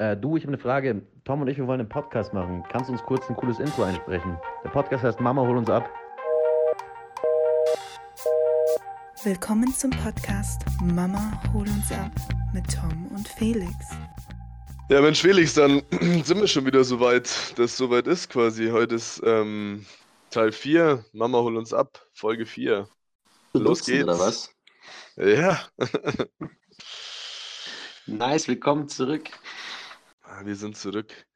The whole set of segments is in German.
Äh, du, ich habe eine Frage. Tom und ich, wir wollen einen Podcast machen. Kannst du uns kurz ein cooles Intro einsprechen? Der Podcast heißt Mama, hol uns ab. Willkommen zum Podcast Mama, hol uns ab mit Tom und Felix. Ja, Mensch, Felix, dann sind wir schon wieder so weit, dass es soweit ist quasi. Heute ist ähm, Teil 4, Mama, hol uns ab, Folge 4. Los geht's. Oder was? Ja, Nice, willkommen zurück. Wir sind zurück.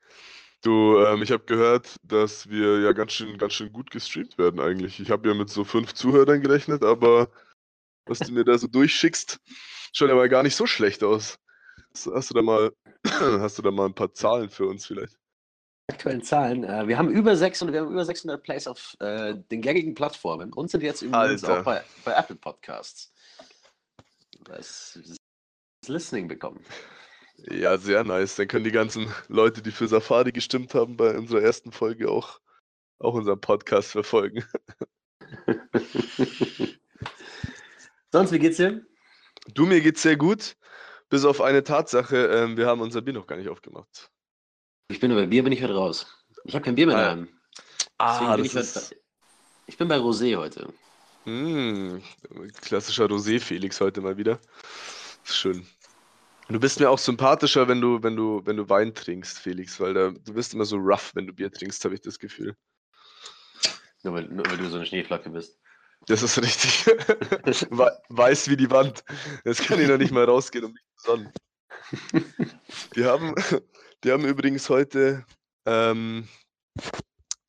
Du, ähm, ich habe gehört, dass wir ja ganz schön, ganz schön gut gestreamt werden eigentlich. Ich habe ja mit so fünf Zuhörern gerechnet, aber was du mir da so durchschickst, schaut ja mal gar nicht so schlecht aus. Hast du da mal, hast du da mal ein paar Zahlen für uns vielleicht? Aktuellen Zahlen. Äh, wir haben über 600, wir haben über 600 Plays auf äh, den gängigen Plattformen und sind jetzt übrigens Alter. auch bei, bei Apple Podcasts. Das, das Listening bekommen. Ja, sehr nice. Dann können die ganzen Leute, die für Safari gestimmt haben, bei unserer ersten Folge auch, auch unseren Podcast verfolgen. Sonst, wie geht's dir? Du, mir geht's sehr gut, bis auf eine Tatsache, ähm, wir haben unser Bier noch gar nicht aufgemacht. Ich bin bei Bier, bin ich heute raus. Ich habe kein Bier mehr Ah, daheim. Deswegen bin ich, das heute, ich bin bei Rosé heute. Mm, klassischer Rosé-Felix heute mal wieder. Ist schön. Du bist mir auch sympathischer, wenn du, wenn du, wenn du Wein trinkst, Felix, weil da, du bist immer so rough, wenn du Bier trinkst, habe ich das Gefühl. Nur weil, nur weil du so eine Schneeflocke bist. Das ist richtig. We- Weiß wie die Wand. Jetzt kann ich noch nicht mal rausgehen, um mich zu sonnen. Die haben, die haben übrigens heute, ähm,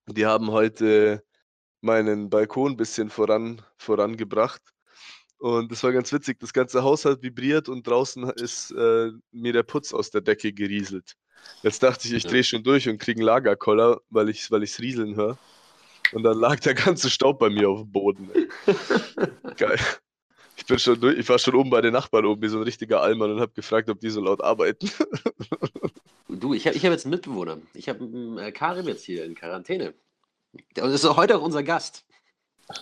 die haben heute meinen Balkon ein bisschen voran, vorangebracht. Und das war ganz witzig. Das ganze Haus hat vibriert und draußen ist äh, mir der Putz aus der Decke gerieselt. Jetzt dachte ich, ich Ja. drehe schon durch und kriege einen Lagerkoller, weil ich es weil ich's rieseln höre. Und dann lag der ganze Staub bei mir auf dem Boden. Geil. Ich bin schon durch, ich war schon oben bei den Nachbarn oben wie so ein richtiger Allmann und habe gefragt, ob die so laut arbeiten. Du, ich habe ich hab jetzt einen Mitbewohner. Ich habe einen äh, Karim jetzt hier in Quarantäne. Der ist heute auch unser Gast.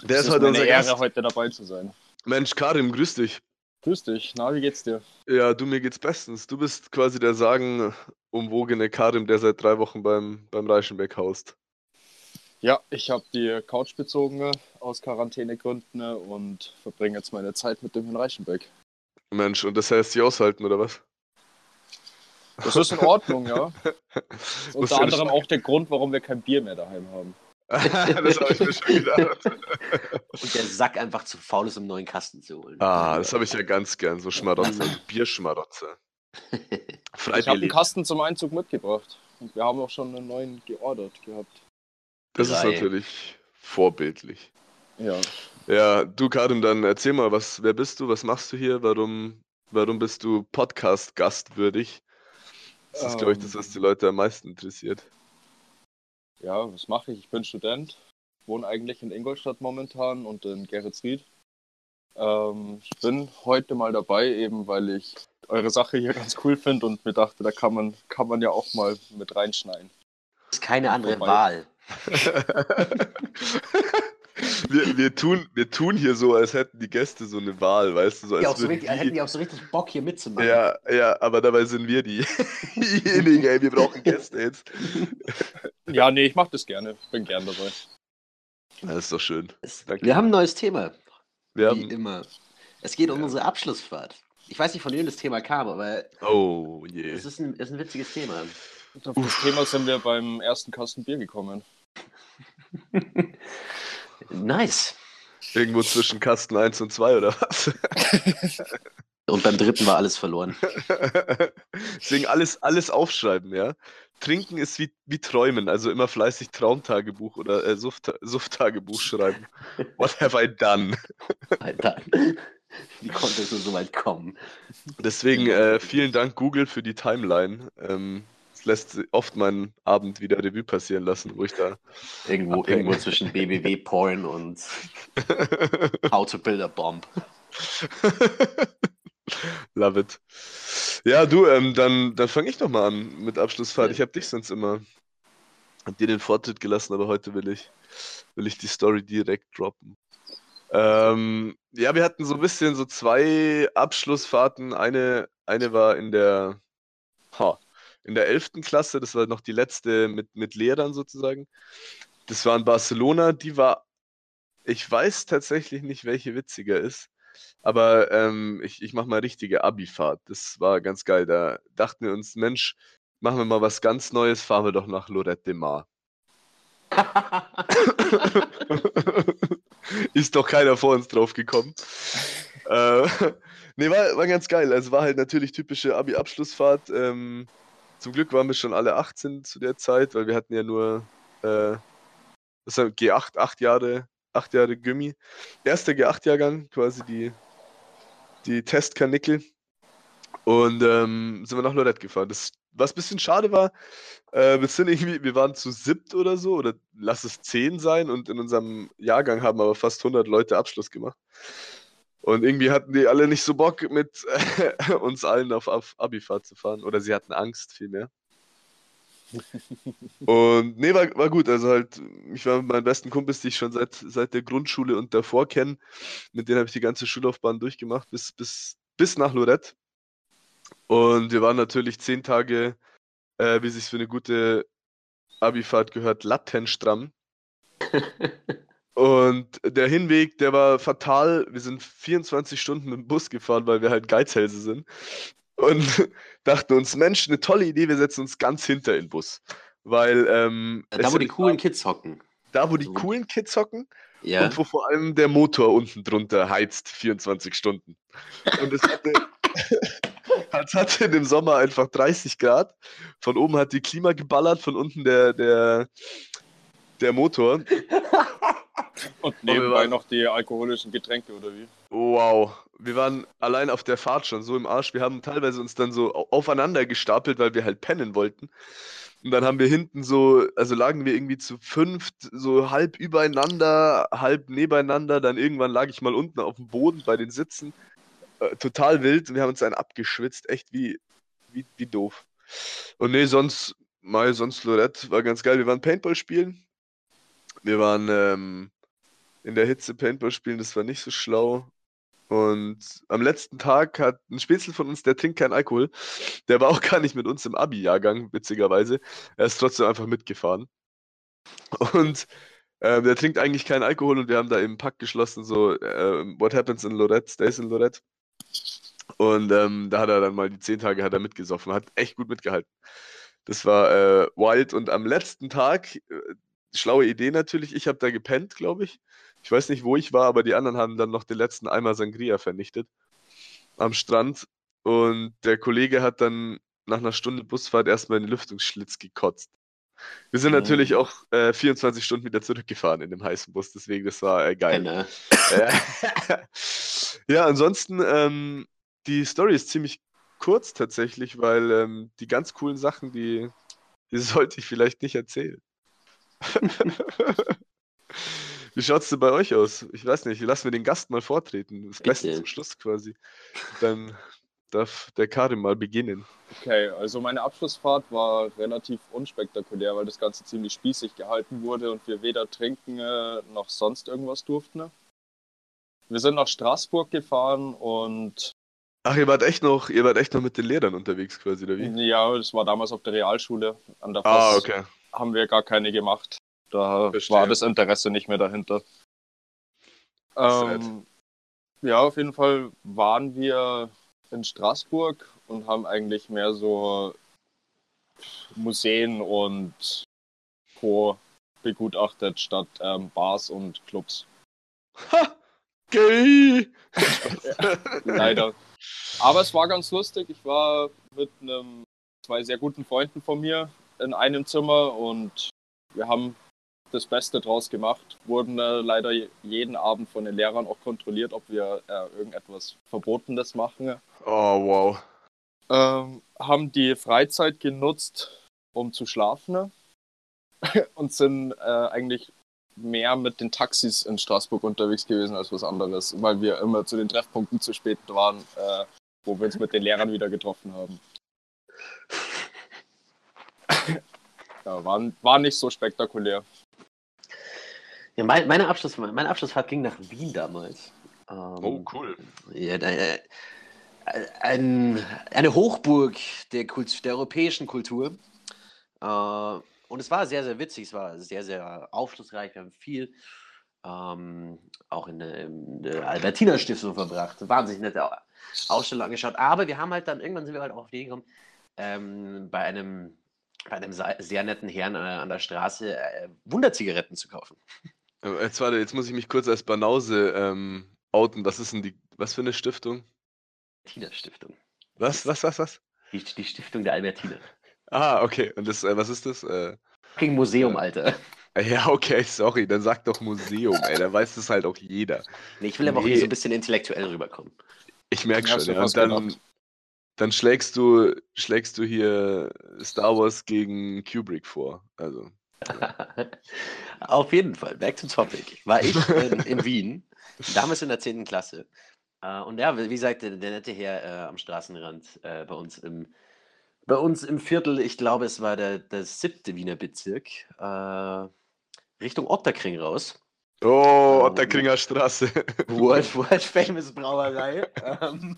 Der es ist heute meine unser Ehre, Gast. heute dabei zu sein. Mensch, Karim, grüß dich. Grüß dich. Na, wie geht's dir? Ja, du, mir geht's bestens. Du bist quasi der sagenumwogene Karim, der seit drei Wochen beim, beim Reichenbeck haust. Ja, ich habe die Couch bezogen aus Quarantänegründen und verbringe jetzt meine Zeit mit dem Herrn Reichenbeck. Mensch, und das heißt, sie aushalten, oder was? Das ist in Ordnung, ja. Unter anderem auch der Grund, warum wir kein Bier mehr daheim haben. das habe ich mir schon gedacht. Und der Sack einfach zu faul ist, um einen neuen Kasten zu holen. Ah, das habe ich ja ganz gern, so Schmarotzer, Bierschmarotzer. Ich habe einen Freibier. Kasten zum Einzug mitgebracht. Und wir haben auch schon einen neuen geordert gehabt. Das ist Drei. natürlich vorbildlich. Ja. Ja, du Karim, dann erzähl mal, was, wer bist du, was machst du hier, warum, warum bist du Podcast-gastwürdig? Das ist, glaube ich, das, was die Leute am meisten interessiert. Ja, was mache ich? Ich bin Student, wohne eigentlich in Ingolstadt momentan und in Geretsried. Ähm, ich bin heute mal dabei, eben weil ich eure Sache hier ganz cool finde und mir dachte, da kann man, kann man ja auch mal mit reinschneiden. Das ist keine andere Vorbei. Wahl. wir, wir, tun, wir tun hier so, als hätten die Gäste so eine Wahl, weißt du, so Die auch als so würden richtig, als die, hätten die auch so richtig Bock, hier mitzumachen. Ja, ja, aber dabei sind wir die- diejenigen, ey, wir brauchen Gäste jetzt. Ja, nee, ich mache das gerne. Bin gern dabei. Das ist doch schön. Es- Danke. Wir haben ein neues Thema, Wir wie haben, immer. Es geht um Ja. unsere Abschlussfahrt. Ich weiß nicht, von wem das Thema kam, aber oh je. es ist ein, es ist ein witziges Thema. Auf das Thema sind wir beim ersten Kasten Bier gekommen. Nice. Irgendwo zwischen Kasten 1 und 2 oder was? Und beim dritten war alles verloren. Deswegen alles, alles aufschreiben, ja. Trinken ist wie, wie Träumen, also immer fleißig Traumtagebuch oder äh, Suft, Suft-Tagebuch schreiben. What have I done? Alter. Wie konnte es nur so weit kommen? Deswegen äh, vielen Dank Google für die Timeline. Ähm, lässt oft meinen Abend wieder Revue passieren lassen, wo ich da. Irgendwo, irgendwo zwischen BBW Porn und How to Build a Bomb. Love it. Ja, du, ähm, dann, dann fange ich doch mal an mit Abschlussfahrt. Ich habe dich sonst immer, hab dir den Vortritt gelassen, aber heute will ich, will ich die Story direkt droppen. Ähm, ja, wir hatten so ein bisschen so zwei Abschlussfahrten. Eine, eine war in der, ha, in der 11. Klasse, das war noch die letzte mit, mit Lehrern sozusagen. Das war in Barcelona, die war, ich weiß tatsächlich nicht, welche witziger ist, aber ähm, ich, ich mache mal richtige Abi-Fahrt. Das war ganz geil. Da dachten wir uns, Mensch, machen wir mal was ganz Neues, fahren wir doch nach Lorette de Mar. ist doch keiner vor uns drauf gekommen. äh, nee, war, war ganz geil. Also war halt natürlich typische Abi-Abschlussfahrt. Ähm, zum Glück waren wir schon alle 18 zu der Zeit, weil wir hatten ja nur äh, das war G8, acht Jahre, acht Jahre Gummi. Erster G8-Jahrgang, quasi die, die Testkanickel. Und ähm, sind wir nach Lorette gefahren. Das, was ein bisschen schade war, äh, wir sind irgendwie, wir waren zu siebt oder so, oder lass es zehn sein, und in unserem Jahrgang haben aber fast 100 Leute Abschluss gemacht. Und irgendwie hatten die alle nicht so Bock, mit äh, uns allen auf, auf Abifahrt zu fahren. Oder sie hatten Angst vielmehr. und nee, war, war gut. Also halt, ich war mit meinen besten Kumpels, die ich schon seit, seit der Grundschule und davor kenne. Mit denen habe ich die ganze Schullaufbahn durchgemacht, bis, bis, bis nach Lorette. Und wir waren natürlich zehn Tage, äh, wie sich für eine gute Abifahrt gehört, lattenstramm. Und der Hinweg, der war fatal. Wir sind 24 Stunden mit dem Bus gefahren, weil wir halt Geizhälse sind. Und dachten uns, Mensch, eine tolle Idee, wir setzen uns ganz hinter in den Bus. Weil. Ähm, da, wo die coolen Kids hocken. Da, wo die so. coolen Kids hocken. Ja. Und wo vor allem der Motor unten drunter heizt 24 Stunden. Und es hatte, es hatte im Sommer einfach 30 Grad. Von oben hat die Klima geballert, von unten der, der, der Motor. Und nebenbei noch die alkoholischen Getränke, oder wie? Wow. Wir waren allein auf der Fahrt schon so im Arsch. Wir haben teilweise uns dann so aufeinander gestapelt, weil wir halt pennen wollten. Und dann haben wir hinten so, also lagen wir irgendwie zu fünft, so halb übereinander, halb nebeneinander. Dann irgendwann lag ich mal unten auf dem Boden bei den Sitzen. Äh, total wild. Und wir haben uns einen abgeschwitzt. Echt wie, wie, wie doof. Und nee, sonst, mal sonst Lorette war ganz geil. Wir waren Paintball spielen. Wir waren ähm, in der Hitze Paintball spielen, das war nicht so schlau. Und am letzten Tag hat ein Spätzle von uns, der trinkt keinen Alkohol. Der war auch gar nicht mit uns im Abi-Jahrgang, witzigerweise. Er ist trotzdem einfach mitgefahren. Und äh, der trinkt eigentlich keinen Alkohol und wir haben da im Pakt geschlossen, so, äh, what happens in Lorette, stays in Lorette. Und ähm, da hat er dann mal die zehn Tage hat er mitgesoffen, hat echt gut mitgehalten. Das war äh, wild. Und am letzten Tag, äh, schlaue Idee natürlich, ich habe da gepennt, glaube ich. Ich weiß nicht, wo ich war, aber die anderen haben dann noch den letzten Eimer Sangria vernichtet am Strand. Und der Kollege hat dann nach einer Stunde Busfahrt erstmal in den Lüftungsschlitz gekotzt. Wir sind natürlich auch äh, 24 Stunden wieder zurückgefahren in dem heißen Bus, deswegen das war äh, geil. Genau. ja, ansonsten, ähm, die Story ist ziemlich kurz tatsächlich, weil ähm, die ganz coolen Sachen, die, die sollte ich vielleicht nicht erzählen. Wie schaut es denn bei euch aus? Ich weiß nicht, lassen wir den Gast mal vortreten. Das Beste zum Schluss quasi. Dann darf der Karim mal beginnen. Okay, also meine Abschlussfahrt war relativ unspektakulär, weil das Ganze ziemlich spießig gehalten wurde und wir weder trinken äh, noch sonst irgendwas durften. Wir sind nach Straßburg gefahren und Ach, ihr wart echt noch, ihr wart echt noch mit den Lehrern unterwegs quasi, oder wie? ja, das war damals auf der Realschule an der Ah, Voss. okay. haben wir gar keine gemacht. Da Verstehe. war das Interesse nicht mehr dahinter. Ähm, ja, auf jeden Fall waren wir in Straßburg und haben eigentlich mehr so Museen und Co. begutachtet statt ähm, Bars und Clubs. Ha! Gay! Leider. Aber es war ganz lustig. Ich war mit einem, zwei sehr guten Freunden von mir in einem Zimmer und wir haben das Beste draus gemacht. Wurden äh, leider jeden Abend von den Lehrern auch kontrolliert, ob wir äh, irgendetwas Verbotenes machen. Oh, wow. Ähm, haben die Freizeit genutzt, um zu schlafen und sind äh, eigentlich mehr mit den Taxis in Straßburg unterwegs gewesen als was anderes, weil wir immer zu den Treffpunkten zu spät waren, äh, wo wir uns mit den Lehrern wieder getroffen haben. ja, war, war nicht so spektakulär. Ja, mein, meine, Abschluss, meine Abschlussfahrt ging nach Wien damals. Ähm, Oh, cool. Ja, äh, ein, eine Hochburg der, Kult, der europäischen Kultur. Äh, und es war sehr, sehr witzig, es war sehr, sehr aufschlussreich. Wir haben viel ähm, auch in der, der Albertina-Stiftung verbracht. Wahnsinnig nette Ausstellung angeschaut. Aber wir haben halt dann, irgendwann sind wir halt auch auf die Idee gekommen, ähm, bei einem bei einem sehr netten Herrn äh, an der Straße äh, Wunderzigaretten zu kaufen. Äh, Jetzt warte, jetzt muss ich mich kurz als Banause ähm, outen. Was ist denn die, was für eine Stiftung? Albertina Stiftung. Was, was, was, was? Die, die Stiftung der Albertina. Ah, okay. Und das, äh, was ist das? Äh, Fucking Museum, Alter. ja, okay, sorry. Dann sag doch Museum, ey. Da weiß das halt auch jeder. Nee, ich will aber auch Nee. hier so ein bisschen intellektuell rüberkommen. Ich merke schon, ja. Und dann, dann schlägst du, schlägst du hier Star Wars gegen Kubrick vor. Also. Auf jeden Fall, back to topic. War ich in, in Wien, damals in der 10. Klasse. Äh, und ja, wie gesagt, der, der nette Herr äh, am Straßenrand äh, bei uns im bei uns im Viertel, ich glaube, es war der, der siebte Wiener Bezirk, äh, Richtung Otterkring raus. Oh, Ähm, Otterkringer Straße. World, World Famous Brauerei. ähm,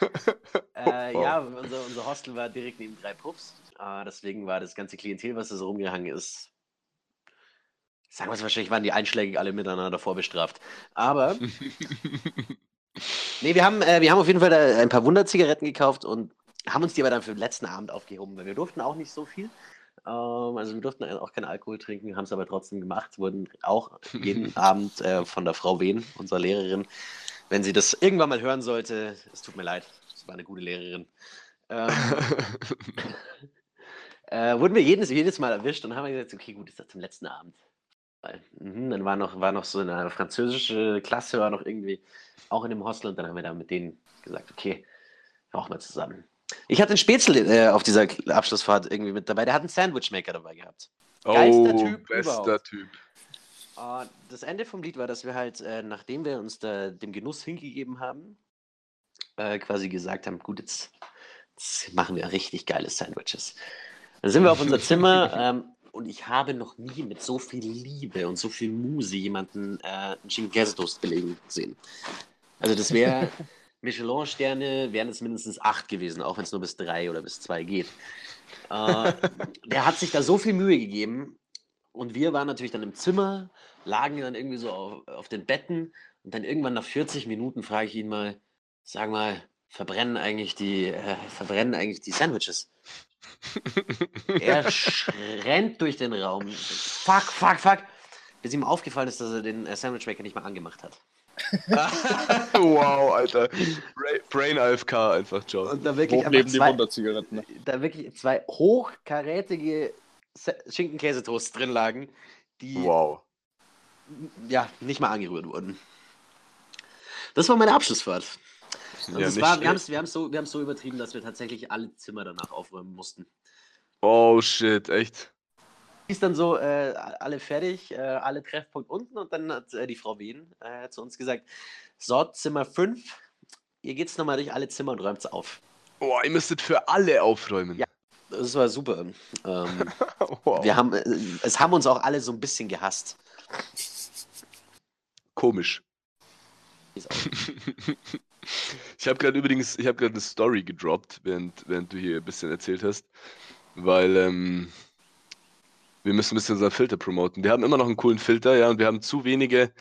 äh, Wow. Ja, unser, unser Hostel war direkt neben drei Puffs. Äh, deswegen war das ganze Klientel, was da so rumgehangen ist, sagen wir es wahrscheinlich, waren die einschlägig alle miteinander vorbestraft. Aber, nee, wir haben, äh, wir haben auf jeden Fall da ein paar Wunderzigaretten gekauft und haben uns die aber dann für den letzten Abend aufgehoben, weil wir durften auch nicht so viel. Ähm, also wir durften auch keinen Alkohol trinken, haben es aber trotzdem gemacht, wurden auch jeden Abend äh, von der Frau Wehn, unserer Lehrerin, wenn sie das irgendwann mal hören sollte, es tut mir leid, es war eine gute Lehrerin, ähm, äh, wurden wir jedes, jedes Mal erwischt und haben gesagt, okay, gut, ist das zum letzten Abend. Mhm, dann war noch, war noch so eine französische Klasse, war noch irgendwie auch in dem Hostel und dann haben wir da mit denen gesagt, okay, rauchen wir zusammen. Ich hatte einen Spätzle äh, auf dieser Abschlussfahrt irgendwie mit dabei, der hat einen Sandwichmaker dabei gehabt. Geilster oh, Typ bester überhaupt. Typ. Äh, das Ende vom Lied war, dass wir halt, äh, nachdem wir uns da dem Genuss hingegeben haben, äh, quasi gesagt haben, gut, jetzt, jetzt machen wir richtig geile Sandwiches. Dann sind wir auf unser Zimmer ähm, und ich habe noch nie mit so viel Liebe und so viel Muse jemanden äh, einen Schinken Käsetoast belegen sehen. Also das wäre, Michelin-Sterne wären es mindestens acht gewesen, auch wenn es nur bis drei oder bis zwei geht. Äh, der hat sich da so viel Mühe gegeben und wir waren natürlich dann im Zimmer, lagen dann irgendwie so auf, auf den Betten und dann irgendwann nach 40 Minuten frage ich ihn mal, sag mal, verbrennen eigentlich die, äh, verbrennen eigentlich die Sandwiches? Er rennt durch den Raum. Fuck, fuck, fuck. Bis ihm aufgefallen ist, dass er den äh, Sandwichmaker nicht mal angemacht hat. wow, Alter. Bra Brain AFK einfach, Joe. Und da wirklich, Hoch einfach neben die zwei, Wunderzigaretten. Ne? da wirklich zwei hochkarätige Schinken-Käsetoasts drin lagen, die Wow. ja nicht mal angerührt wurden. Das war meine Abschlussfahrt. Und Ja, war, wir haben es wir haben's so, wir haben's so übertrieben, dass wir tatsächlich alle Zimmer danach aufräumen mussten. Oh shit, echt. Ist dann so, äh, alle fertig, äh, alle Treffpunkt unten und dann hat äh, die Frau Wien äh, zu uns gesagt, so, Zimmer 5, ihr geht's nochmal durch alle Zimmer und räumt's auf. Boah, ihr müsstet für alle aufräumen. Ja. Das war super. Ähm, Wow. wir haben, äh, es haben uns auch alle so ein bisschen gehasst. Komisch. Ich habe gerade übrigens, ich habe gerade eine Story gedroppt, während, während du hier ein bisschen erzählt hast, weil ähm, wir müssen ein bisschen unseren Filter promoten. Wir haben immer noch einen coolen Filter, ja, und wir haben zu wenige,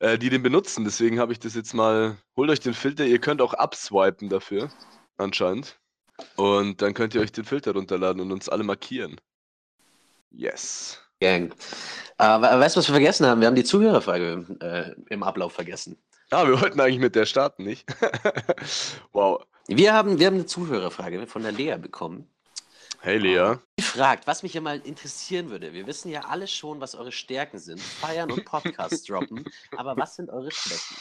äh, die den benutzen. Deswegen habe ich das jetzt mal. Holt euch den Filter, ihr könnt auch abswipen dafür, anscheinend. Und dann könnt ihr euch den Filter runterladen und uns alle markieren. Yes. Gang. Äh, we- weißt du, was wir vergessen haben? Wir haben die Zuhörerfrage äh, im Ablauf vergessen. Ah, wir wollten eigentlich mit der starten, nicht? wow. Wir haben, wir haben eine Zuhörerfrage von der Lea bekommen. Hey Lea. Fragt, was mich ja mal interessieren würde. Wir wissen ja alle schon, was eure Stärken sind. Feiern und Podcasts droppen. Aber was sind eure Schwächen?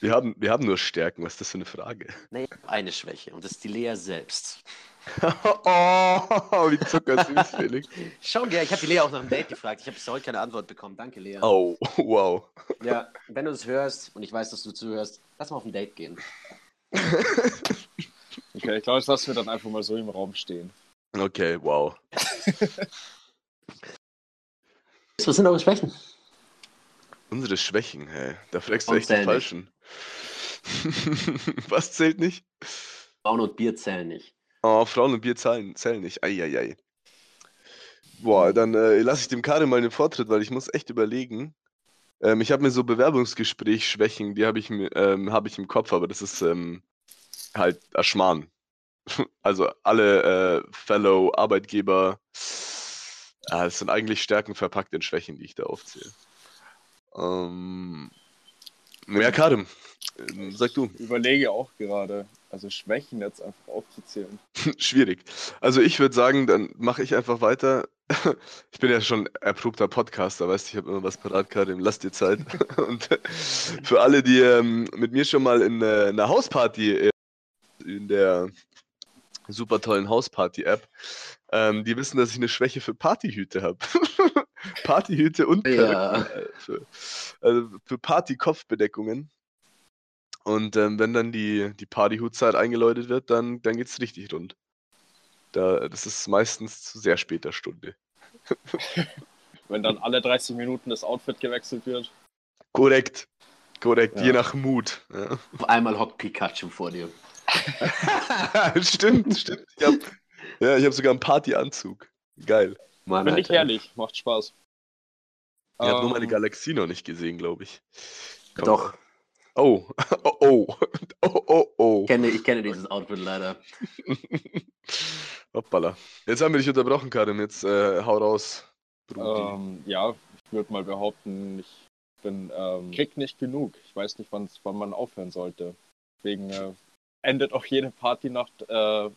Wir haben, wir haben nur Stärken, was ist das für eine Frage? Naja, eine Schwäche und das ist die Lea selbst. oh, wie zuckersüß, Felix. Schon, ja, ich habe die Lea auch nach dem Date gefragt. Ich habe bis heute keine Antwort bekommen. Danke, Lea. Oh, wow. Ja, wenn du es hörst und ich weiß, dass du zuhörst, lass mal auf ein Date gehen. Okay, ich glaube, das lassen wir dann einfach mal so im Raum stehen. Okay, wow. Was sind eure Schwächen? Unsere Schwächen, hey. Da fragst du echt den. Falschen. Was zählt nicht? Frauen und Bier zählen nicht. Oh, Frauen und Bier zahlen, zählen nicht. Eieiei. Boah, dann äh, lasse ich dem Karim mal den Vortritt, weil ich muss echt überlegen. Ähm, ich habe mir so Bewerbungsgespräch-Schwächen, die habe ich, ähm, hab ich im Kopf, aber das ist ähm, halt Erschmarrn. Also alle äh, Fellow-Arbeitgeber, ah, das sind eigentlich Stärken verpackt in Schwächen, die ich da aufzähle. Ähm, ja, Karim, ähm, sag du. Überlege auch gerade, also Schwächen jetzt einfach aufzuzählen. Schwierig. Also ich würde sagen, dann mache ich einfach weiter. Ich bin ja schon erprobter Podcaster, weißt du, ich habe immer was parat, Karim, lass dir Zeit. Und für alle, die ähm, mit mir schon mal in äh, einer Hausparty äh, in der super tollen Hausparty-App, ähm, die wissen, dass ich eine Schwäche für Partyhüte habe. Partyhüte und Ja. Für, also für Party-Kopfbedeckungen. Und ähm, wenn dann die, die Partyhutzeit eingeläutet wird, dann, dann geht es richtig rund. Da, das ist meistens zu sehr später Stunde. Wenn dann alle 30 Minuten das Outfit gewechselt wird. Korrekt. Korrekt, Ja. je nach Mut. Ja. Auf einmal hockt Pikachu vor dir. stimmt, stimmt. Ich hab, ja, ich habe sogar einen Partyanzug. Geil. Mann, Finde ich Alter. herrlich, macht Spaß. Ich habe nur meine Ähm, Galaxie noch nicht gesehen, glaube ich. Komm. Doch, Oh, oh, oh, oh, oh, oh. ich kenne, ich kenne dieses Outfit leider. Hoppala. Jetzt haben wir dich unterbrochen, Karim. Jetzt äh, hau raus. Ähm, ja, ich würde mal behaupten, ich bin ähm, krieg nicht genug. Ich weiß nicht, wann man aufhören sollte. Deswegen äh, endet auch jede Partynacht äh,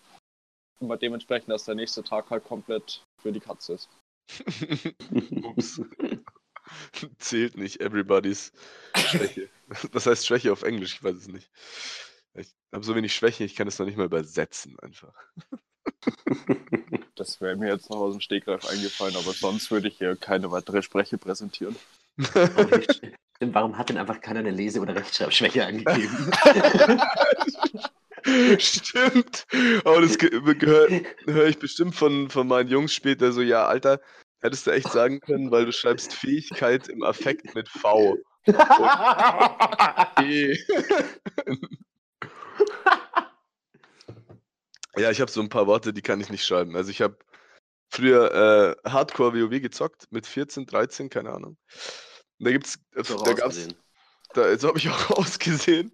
immer dementsprechend, dass der nächste Tag halt komplett für die Katze ist. Ups. Zählt nicht everybody's Schwäche. Was heißt Schwäche auf Englisch? Ich weiß es nicht. Ich habe so wenig Schwäche, ich kann es noch nicht mal übersetzen einfach. Das wäre mir jetzt noch aus dem Stegreif eingefallen, aber sonst würde ich hier keine weitere Spreche präsentieren. Warum hat denn einfach keiner eine Lese- oder Rechtschreibschwäche angegeben? Stimmt. Aber das höre hör ich bestimmt von, von meinen Jungs später so, ja, Alter, hättest du echt sagen können, weil du schreibst Fähigkeit im Affekt mit V. E. ja, ich habe so ein paar Worte, die kann ich nicht schreiben. Also ich habe früher äh, Hardcore WoW gezockt mit 14, 13, keine Ahnung. Und da gibt's, So da gab's. Da, so habe ich auch ausgesehen.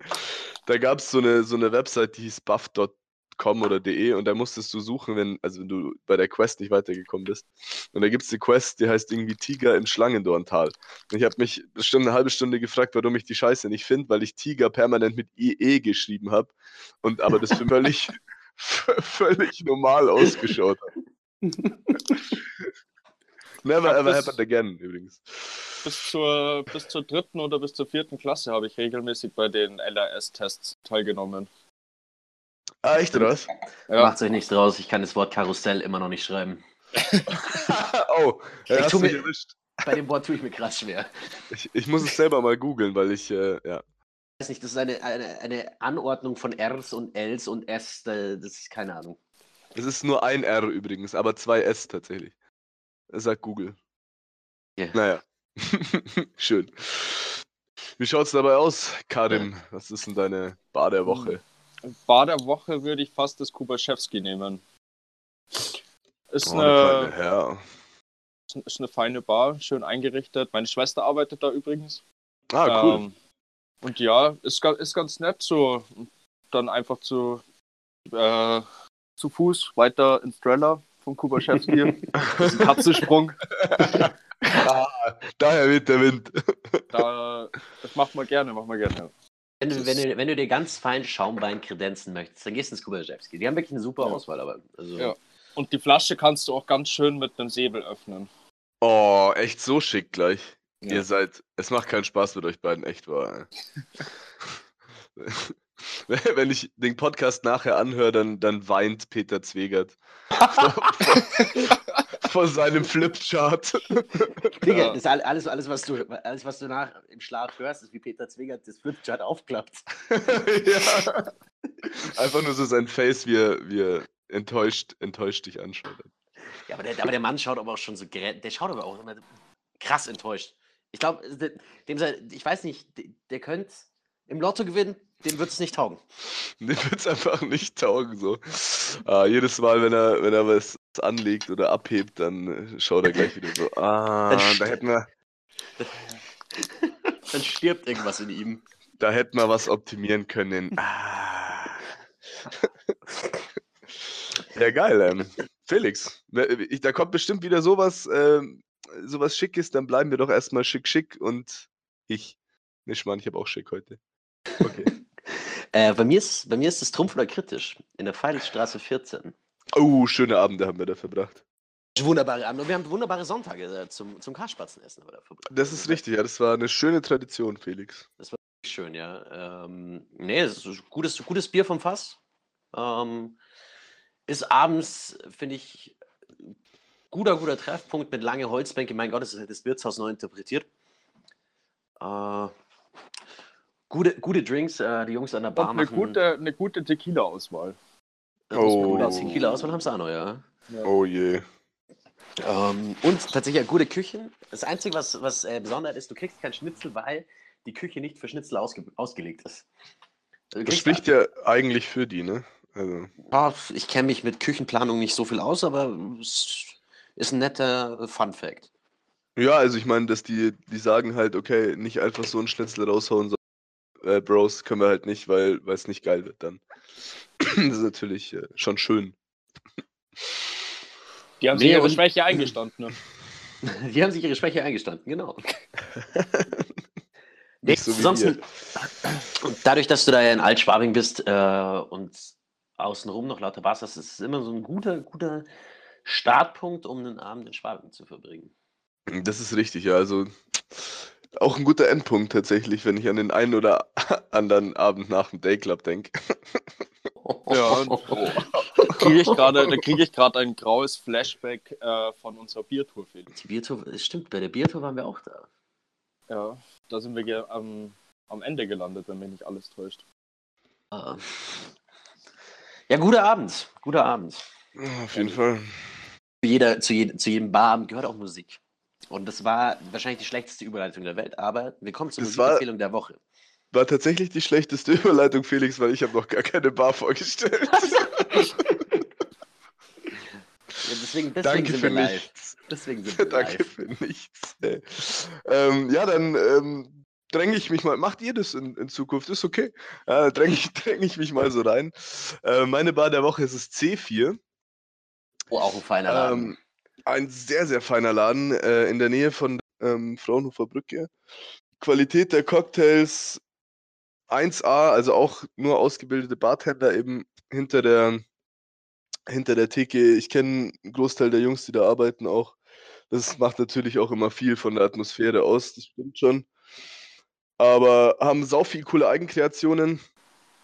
Da gab es so eine, so eine Website, die hieß buff.com oder de und da musstest du suchen, wenn, also wenn du bei der Quest nicht weitergekommen bist. Und da gibt es eine Quest, die heißt irgendwie Tiger im Schlangendorntal. Und ich habe mich bestimmt eine halbe Stunde gefragt, warum ich die Scheiße nicht finde, weil ich Tiger permanent mit IE geschrieben habe und aber das für völlig, völlig normal ausgeschaut hat. Never ever happened again, übrigens. Bis zur, bis zur dritten oder bis zur vierten Klasse habe ich regelmäßig bei den LRS-Tests teilgenommen. Ah, echt, oder was? Ja, Macht euch nichts draus, ich kann das Wort Karussell immer noch nicht schreiben. oh, ja, Ich hast mich mir- erwischt. Bei dem Wort tue ich mir krass schwer. Ich, ich muss es selber mal googeln, weil ich, äh, ja. Ich weiß nicht, das ist eine, eine, eine Anordnung von Rs und Ls und S, das ist keine Ahnung. Es ist nur ein R übrigens, aber zwei S tatsächlich. Das sagt Google. Ja. Naja. Schön. Wie schaut's dabei aus, Karim? Was ist denn deine Bar der Woche? Bar der Woche würde ich fast das Kubaschewski nehmen. Ist, Oh, eine eine, ist eine feine Bar, schön eingerichtet. Meine Schwester arbeitet da übrigens. Ah, cool. Ähm, und ja, ist, ist ganz nett so. Dann einfach zu, äh, zu Fuß weiter ins Trailer vom Kubaschewski. Katzensprung. ah, daher weht der Wind. Da, das macht man gerne, macht man gerne. Wenn du, wenn, du, wenn du dir ganz fein Schaumwein kredenzen möchtest, dann gehst du ins Kubajewski. Die haben wirklich eine super Ja. Auswahl, aber. Also, Ja. Und die Flasche kannst du auch ganz schön mit einem Säbel öffnen. Oh, echt so schick gleich. Ja. Ihr seid, es macht keinen Spaß mit euch beiden, echt wahr. Wenn ich den Podcast nachher anhöre, dann, dann weint Peter Zwegert vor, vor, vor seinem Flipchart. Digga, Ja. das alles, alles, was du, alles, was du nach im Schlaf hörst, ist wie Peter Zwingert das Flipchart aufklappt. ja. Einfach nur so sein Face, wie er, wie er enttäuscht, enttäuscht dich anschaut. Ja, aber der, aber der Mann schaut aber auch schon so, der schaut aber auch immer krass enttäuscht. Ich glaube, dem sei- ich weiß nicht, der, der könnte im Lotto gewinnen, dem wird es nicht taugen. Dem wird es einfach nicht taugen. So. Ah, jedes Mal, wenn er, wenn er was anlegt oder abhebt, dann äh, schaut er gleich wieder so. Ah, Dann da hätten wir, Dann stirbt irgendwas in ihm. da hätten wir was optimieren können. Ah. Ja, geil. Ähm. Felix, ich, da kommt bestimmt wieder sowas, ähm, sowas Schickes, dann bleiben wir doch erstmal schick, schick und ich. Nicht, Mann, ich habe auch schick heute. Okay. Äh, bei, mir ist, bei mir ist es Trumpf oder kritisch. In der Feilstraße 14. Oh, schöne Abende haben wir da verbracht. Wunderbare Abend. Und wir haben wunderbare Sonntage äh, zum, zum Karspatzen-Essen. aber. Das ist richtig, ja, das war eine schöne Tradition, Felix. Schön, ja. Ähm, nee, es ist gutes, gutes Bier vom Fass. Ähm, ist abends, finde ich, guter, guter Treffpunkt mit lange Holzbänke. Mein Gott, das ist halt das Wirtshaus neu interpretiert. Äh, gute, gute Drinks, äh, die Jungs an der Bar Und eine machen. gute, eine gute Tequila-Auswahl. Oh. gut aus Tequila Auswahl haben sie auch noch, ja. Oh je. Ähm, und tatsächlich eine gute Küchen. Das Einzige, was, was äh, besonders ist, du kriegst kein Schnitzel, weil die Küche nicht für Schnitzel ausge ausgelegt ist. Du Das spricht ja eigentlich für die, ne? Also, Ja, ich kenne mich mit Küchenplanung nicht so viel aus, aber es ist ein netter Fun Fact. ja, also ich meine, dass die, die sagen halt, okay, nicht einfach so einen Schnitzel raushauen, sondern äh, Bros können wir halt nicht, weil es nicht geil wird dann. das ist natürlich äh, schon schön. Die haben sich Nee, ihre und- Schwäche eingestanden. Ne? Die haben sich ihre Schwäche eingestanden, genau. Nee, so wie ansonsten, dadurch, dass du da ja in Altschwabing bist äh, und außenrum noch lauter Bars hast, ist es immer so ein guter, guter Startpunkt, um einen Abend in Schwabing zu verbringen. Das ist richtig, ja. Also auch ein guter Endpunkt tatsächlich, wenn ich an den einen oder anderen Abend nach dem Dayclub denke. Ja, und- Kriege ich gerade, da kriege ich gerade ein graues Flashback äh, von unserer Biertour, Felix. Die Biertour, es stimmt, bei der Biertour waren wir auch da. Ja, da sind wir am, am Ende gelandet, wenn mich nicht alles täuscht. Äh, ja, guter Abend, guter Abend. Auf jeden Fall. Zu, jeder, zu, jedem, zu jedem Barabend gehört auch Musik. Und das war wahrscheinlich die schlechteste Überleitung der Welt, aber wir kommen zur Musikempfehlung der Woche. War tatsächlich die schlechteste Überleitung, Felix, weil ich habe noch gar keine Bar vorgestellt. Ja, deswegen, deswegen Danke sind für wir live. nichts. Deswegen sind wir Danke live. für nichts. Ähm, ja, dann ähm, dränge ich mich mal. Macht ihr das in, in Zukunft? Ist okay. Äh, dränge ich, dräng ich mich mal so rein. Äh, meine Bar der Woche ist es C4. Oh, auch ein feiner Laden. Ähm, ein sehr, sehr feiner Laden äh, in der Nähe von ähm, Fraunhofer Brücke. Qualität der Cocktails 1A, also auch nur ausgebildete Bartender eben hinter der, hinter der Theke. Ich kenne einen Großteil der Jungs, die da arbeiten auch. Das macht natürlich auch immer viel von der Atmosphäre aus, das stimmt schon. Aber haben sau viel coole Eigenkreationen,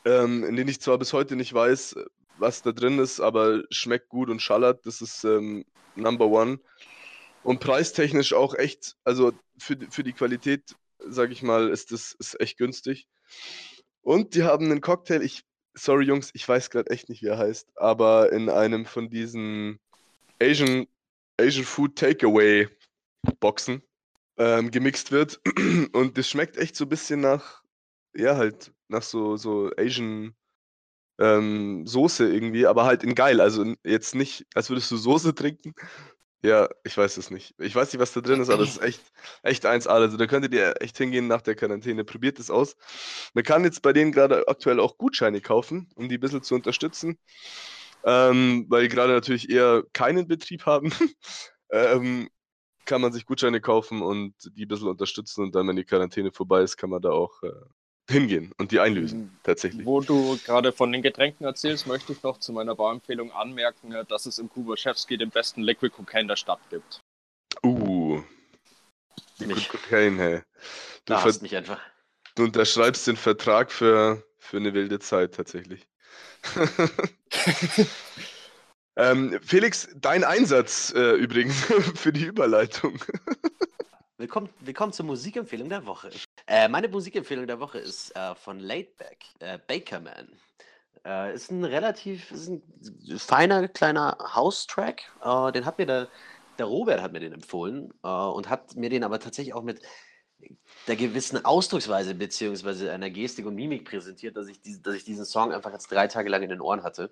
ähm, in denen ich zwar bis heute nicht weiß, was da drin ist, aber schmeckt gut und schallert. Das ist ähm, Number One. Und preistechnisch auch echt, also für, die- für die Qualität, sag ich mal, ist das ist echt günstig. Und die haben einen Cocktail, ich, sorry Jungs, ich weiß gerade echt nicht, wie er heißt, aber in einem von diesen Asian, Asian Food Takeaway Boxen ähm, gemixt wird. Und das schmeckt echt so ein bisschen nach, ja, halt, nach so, so Asian ähm, Soße irgendwie, aber halt in geil. Also jetzt nicht, als würdest du Soße trinken. Ja, ich weiß es nicht. Ich weiß nicht, was da drin ist, aber es ist echt, echt 1A. Also da könntet ihr echt hingehen nach der Quarantäne. Probiert es aus. Man kann jetzt bei denen gerade aktuell auch Gutscheine kaufen, um die ein bisschen zu unterstützen. Ähm, weil die gerade natürlich eher keinen Betrieb haben. ähm, kann man sich Gutscheine kaufen und die ein bisschen unterstützen und dann, wenn die Quarantäne vorbei ist, kann man da auch äh, hingehen und die einlösen, tatsächlich. Wo du gerade von den Getränken erzählst, möchte ich noch zu meiner Barempfehlung anmerken, äh, dass es im Kubaschewski den besten Liquid Cocaine der Stadt gibt. Uh. Liquid Cocaine, hey. Du, Da hast mich einfach. du unterschreibst den Vertrag für, für eine wilde Zeit, tatsächlich. ähm, Felix, dein Einsatz äh, übrigens für die Überleitung. Willkommen, willkommen zur Musikempfehlung der Woche. Äh, meine Musikempfehlung der Woche ist äh, von Laidback, äh, Bakerman. Äh, ist ein relativ ist ein feiner kleiner House-Track. Äh, den hat mir der, der Robert hat mir den empfohlen äh, und hat mir den aber tatsächlich auch mit der gewissen Ausdrucksweise beziehungsweise einer Gestik und Mimik präsentiert, dass ich, dies, dass ich diesen Song einfach jetzt drei Tage lang in den Ohren hatte.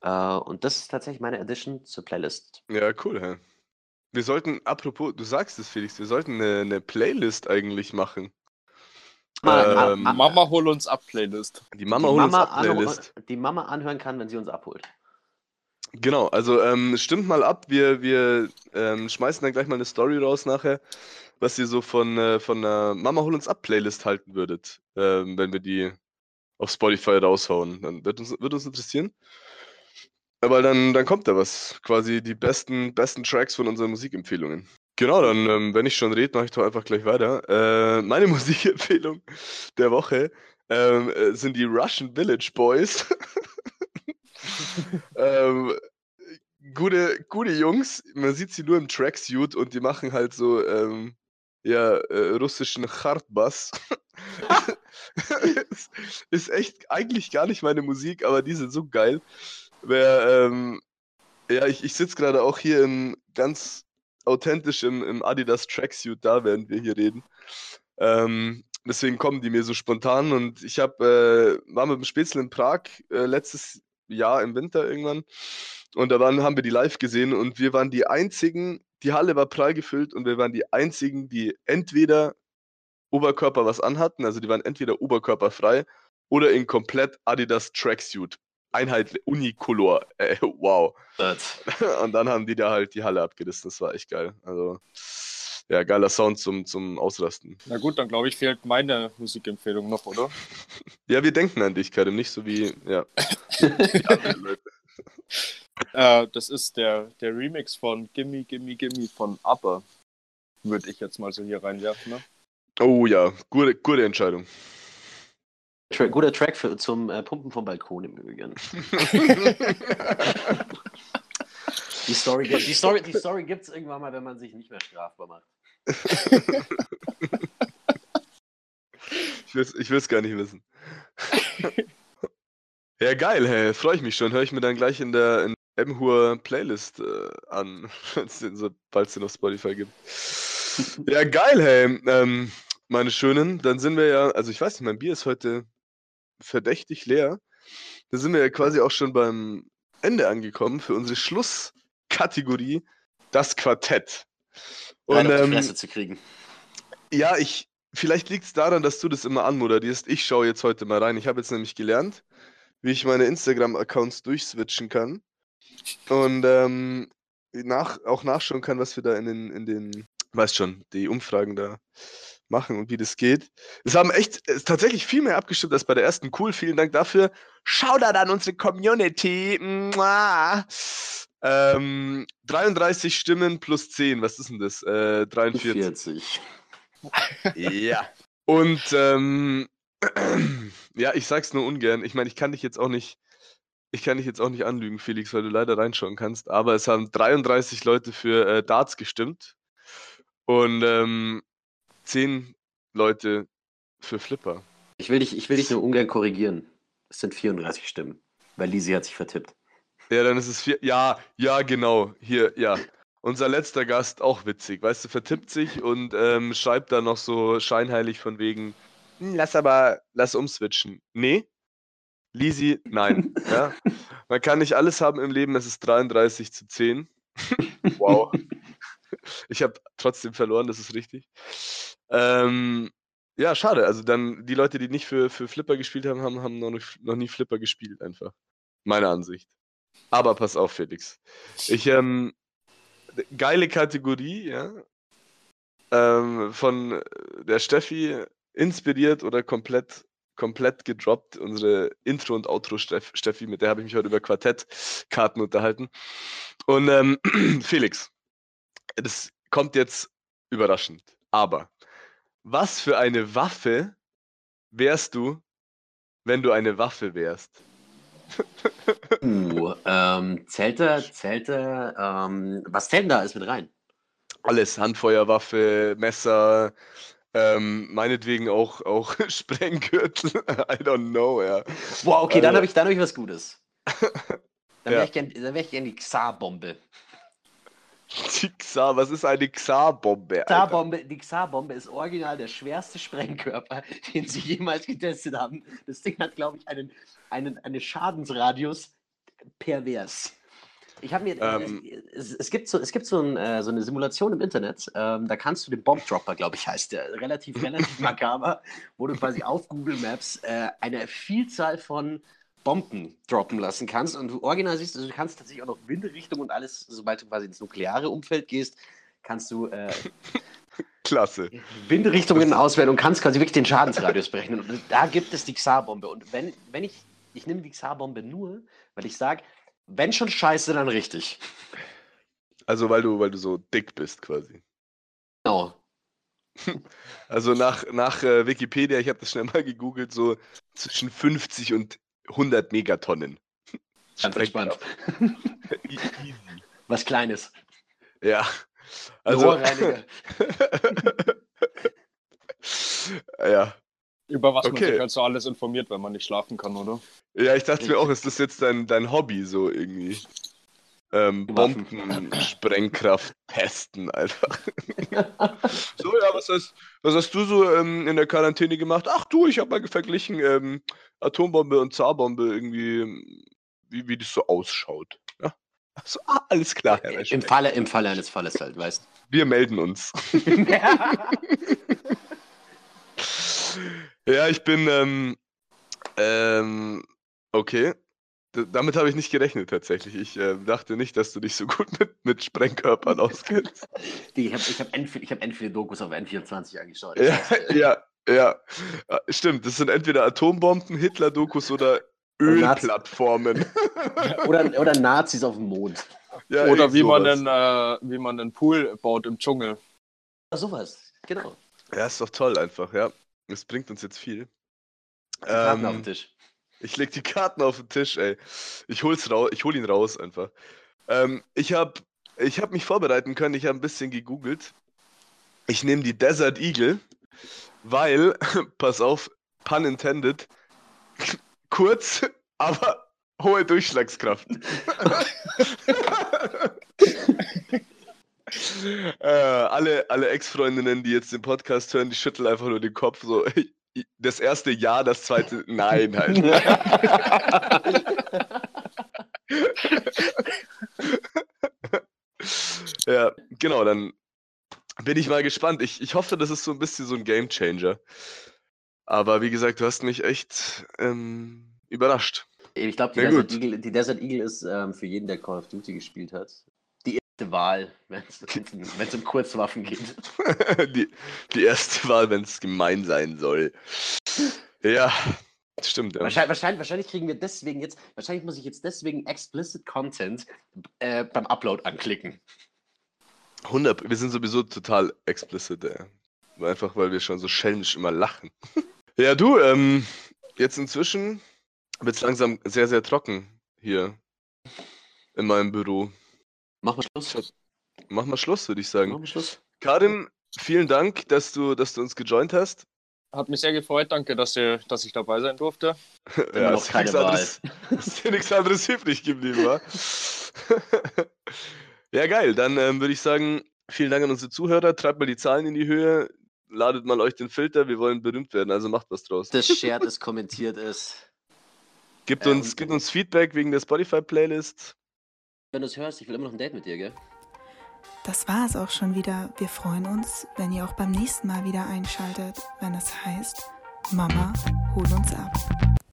Und das ist tatsächlich meine Addition zur Playlist. Ja, cool, hä? Wir sollten, apropos, du sagst es, Felix, wir sollten eine, eine Playlist eigentlich machen. Ma- Ähm, ma- Mama, hol uns ab, Playlist. Die Mama die, holt uns Mama ab, Playlist. die Mama anhören kann, wenn sie uns abholt. Genau, also ähm, stimmt mal ab, wir, wir ähm, schmeißen dann gleich mal eine Story raus nachher, was ihr so von, äh, von einer Mama hol uns ab Playlist halten würdet, ähm, wenn wir die auf Spotify raushauen. Dann wird uns, wird uns interessieren. Aber dann, dann kommt da was. Quasi die besten, besten Tracks von unseren Musikempfehlungen. Genau, dann, ähm, wenn ich schon rede, mache ich doch einfach gleich weiter. Äh, meine Musikempfehlung der Woche ähm, äh, sind die Russian Village Boys. ähm, gute, gute Jungs, man sieht sie nur im Tracksuit und die machen halt so, ähm, ja, äh, russischen Hardbass. ist, ist echt eigentlich gar nicht meine Musik, aber die sind so geil. Wer, ähm, ja, ich, ich sitze gerade auch hier im ganz authentisch im, im Adidas Tracksuit da, während wir hier reden. Ähm, deswegen kommen die mir so spontan. Und ich habe, äh, war mit dem Spätzle in Prag äh, letztes Jahr im Winter irgendwann. Und da waren, haben wir die live gesehen. Und wir waren die einzigen, die Halle war prall gefüllt. Und wir waren die einzigen, die entweder Oberkörper was anhatten, also die waren entweder oberkörperfrei oder in komplett Adidas Tracksuit. Einheit Unicolor. Äh, wow. Und dann haben die da halt die Halle abgerissen. Das war echt geil. Also, ja, geiler Sound zum, zum Ausrasten. Na gut, dann glaube ich, fehlt meine Musikempfehlung noch, oder? Ja, wir denken an dich, Karim, nicht so wie, ja. Äh, das ist der, der Remix von Gimme, Gimme, Gimme von Upper. Würde ich jetzt mal so hier reinwerfen, ne? Oh ja, gute, gute Entscheidung. Tra guter Track für, zum äh, Pumpen vom Balkon im Übrigen. Die Story, die Story, die Story gibt es irgendwann mal, wenn man sich nicht mehr strafbar macht. Ich ich will's gar nicht wissen. ja, geil, hey, freue ich mich schon. Höre ich mir dann gleich in der in Emhur Playlist äh, an, sobald es den auf Spotify gibt. ja, geil, hey. Ähm, meine Schönen, dann sind wir ja, also ich weiß nicht, mein Bier ist heute verdächtig leer. Da sind wir ja quasi auch schon beim Ende angekommen für unsere Schlusskategorie, das Quartett. Und Einen auf die ähm, Fresse zu kriegen. ja, ich, vielleicht liegt es daran, dass du das immer anmoderierst. Ich schaue jetzt heute mal rein. Ich habe jetzt nämlich gelernt, wie ich meine Instagram-Accounts durchswitchen kann. Und ähm, nach, auch nachschauen kann, was wir da in den, in den, weißt schon, die Umfragen da machen und wie das geht. Es haben echt es tatsächlich viel mehr abgestimmt als bei der ersten. Cool, vielen Dank dafür. Shoutout an unsere Community. Ähm, 33 Stimmen plus 10, was ist denn das? Äh, 43. 40. Ja. Und ähm, ja, ich sag's nur ungern. Ich meine, ich kann dich jetzt auch nicht, ich kann dich jetzt auch nicht anlügen, Felix, weil du leider reinschauen kannst. Aber es haben 33 Leute für äh, Darts gestimmt und ähm, 10 Leute für Flipper. Ich will, dich, ich will dich nur ungern korrigieren. Es sind 34 Stimmen, weil Lisi hat sich vertippt. Ja, dann ist es vier. Ja, ja, genau. Hier, ja. Unser letzter Gast, auch witzig, weißt du, vertippt sich und ähm, schreibt dann noch so scheinheilig von wegen, "Hm, lass aber, lass umswitchen. Nee, Lisi, nein. ja? Man kann nicht alles haben im Leben, es ist 33 zu 10. wow. Ich habe trotzdem verloren, das ist richtig. Ähm, ja, schade. Also dann, die Leute, die nicht für, für Flipper gespielt haben, haben, haben noch, noch nie Flipper gespielt, einfach. Meine Ansicht. Aber pass auf, Felix. Ich, ähm, geile Kategorie, ja. Ähm, von der Steffi inspiriert oder komplett, komplett gedroppt. Unsere Intro- und Outro-Steffi, mit der habe ich mich heute über Quartettkarten unterhalten. Und ähm, Felix, das kommt jetzt überraschend. Aber was für eine Waffe wärst du, wenn du eine Waffe wärst? Uh, ähm, zählt zählt er, ähm, was zählt da alles mit rein? Alles, Handfeuerwaffe, Messer, ähm, meinetwegen auch, auch Sprenggürtel. I don't know, ja. Boah, okay, dann Also- habe ich, dann hab ich was Gutes. Dann Ja. wäre ich wär ich gern die Xar-Bombe. Die Xar, was ist eine Xar-Bombe? Xar-Bombe, die Xar-Bombe ist original der schwerste Sprengkörper, den sie jemals getestet haben. Das Ding hat, glaube ich, einen, einen, einen Schadensradius pervers. Ich habe mir, Ähm. es, es gibt so, es gibt so, ein, äh, so eine Simulation im Internet, ähm, da kannst du den Bombdropper, glaube ich, heißt der, relativ, relativ makaber, wo du quasi auf Google Maps äh, eine Vielzahl von Bomben droppen lassen kannst und du original siehst, also du kannst tatsächlich auch noch Windrichtung und alles, sobald du quasi ins nukleare Umfeld gehst, kannst du äh, Klasse. Windrichtungen auswählen und kannst quasi wirklich den Schadensradius berechnen. Und da gibt es die Xar-Bombe. Und wenn, wenn ich, ich nehme die Xar-Bombe nur, weil ich sage, wenn schon scheiße, dann richtig. Also weil du, weil du so dick bist quasi. Genau. Also nach, nach äh, Wikipedia, ich habe das schnell mal gegoogelt, so zwischen 50 und 100 Megatonnen. Ganz entspannt. E- Easy. Was Kleines. Ja. Also, ja. Über was man Okay. sich halt so alles informiert, wenn man nicht schlafen kann, oder? Ja, ich dachte mir auch, ist das jetzt dein, dein Hobby so irgendwie? Ähm. Bomben, Sprengkraft testen, einfach. so, ja, was hast, was hast du so ähm, in der Quarantäne gemacht? Ach du, ich habe mal verglichen ähm, Atombombe und Zarbombe irgendwie, wie, wie das so ausschaut. Ja? Ach so, ah, alles klar, Herr Im Reschbeck. Falle, Im Falle eines Falles halt, weißt Wir melden uns. Ja, ich bin, ähm, ähm, okay. Damit habe ich nicht gerechnet tatsächlich. Ich äh, dachte nicht, dass du dich so gut mit, mit Sprengkörpern auskennst. Die, ich habe ich hab N4 ich hab N4 Dokus auf N24 angeschaut. Ja, dir. ja, ja. Äh, Stimmt, das sind entweder Atombomben, Hitler-Dokus oder Ölplattformen. Oder, oder Nazis auf dem Mond. Ja, oder wie man, einen, äh, wie man einen Pool baut im Dschungel. Oder sowas. Genau. Ja, ist doch toll einfach, ja. Das bringt uns jetzt viel. Karten auf dem Ähm, Tisch. Ich leg die Karten auf den Tisch, ey. Ich hol's raus, ich hol ihn raus einfach. Ähm, ich habe ich hab mich vorbereiten können, ich habe ein bisschen gegoogelt. Ich nehme die Desert Eagle, weil, pass auf, pun intended, kurz, aber hohe Durchschlagskraft. äh, alle alle Ex-Freundinnen, die jetzt den Podcast hören, die schütteln einfach nur den Kopf so. Das erste Ja, das zweite Nein halt. Ja, genau, dann bin ich mal gespannt. Ich, ich hoffe, das ist so ein bisschen so ein Game Changer. Aber wie gesagt, du hast mich echt ähm, überrascht. Ich glaube, die. Eagle- die Desert Eagle ist ähm, für jeden, der Call of Duty gespielt hat, erste Wahl, wenn es um Kurzwaffen geht. die, die erste Wahl, wenn es gemein sein soll. Ja, stimmt. Ja. Wahrscheinlich, wahrscheinlich, wahrscheinlich kriegen wir deswegen jetzt, wahrscheinlich muss ich jetzt deswegen Explicit Content äh, beim Upload anklicken. 100, wir sind sowieso total explicit, ey. Einfach weil wir schon so schelmisch immer lachen. ja, du, ähm, jetzt inzwischen wird es langsam sehr, sehr trocken hier in meinem Büro. Mach mal Schluss. Mach mal Schluss, würde ich Mach sagen. mal Schluss. Karim, vielen Dank, dass du, dass du uns gejoint hast. Hat mich sehr gefreut, danke, dass, ihr, dass ich dabei sein durfte. Immer noch ist dir keine nichts anderes, ist dir nichts anderes übrig geblieben, wa? ja, geil. Dann ähm, würde ich sagen, vielen Dank an unsere Zuhörer. Treibt mal die Zahlen in die Höhe. Ladet mal euch den Filter. Wir wollen berühmt werden, also macht was draus. Das shared ist, kommentiert ist. Gibt Ähm, uns, gibt uns Feedback wegen der Spotify-Playlist. Wenn du es hörst, ich will immer noch ein Date mit dir, gell? Das war es auch schon wieder. Wir freuen uns, wenn ihr auch beim nächsten Mal wieder einschaltet, wenn es heißt, Mama, hol uns ab.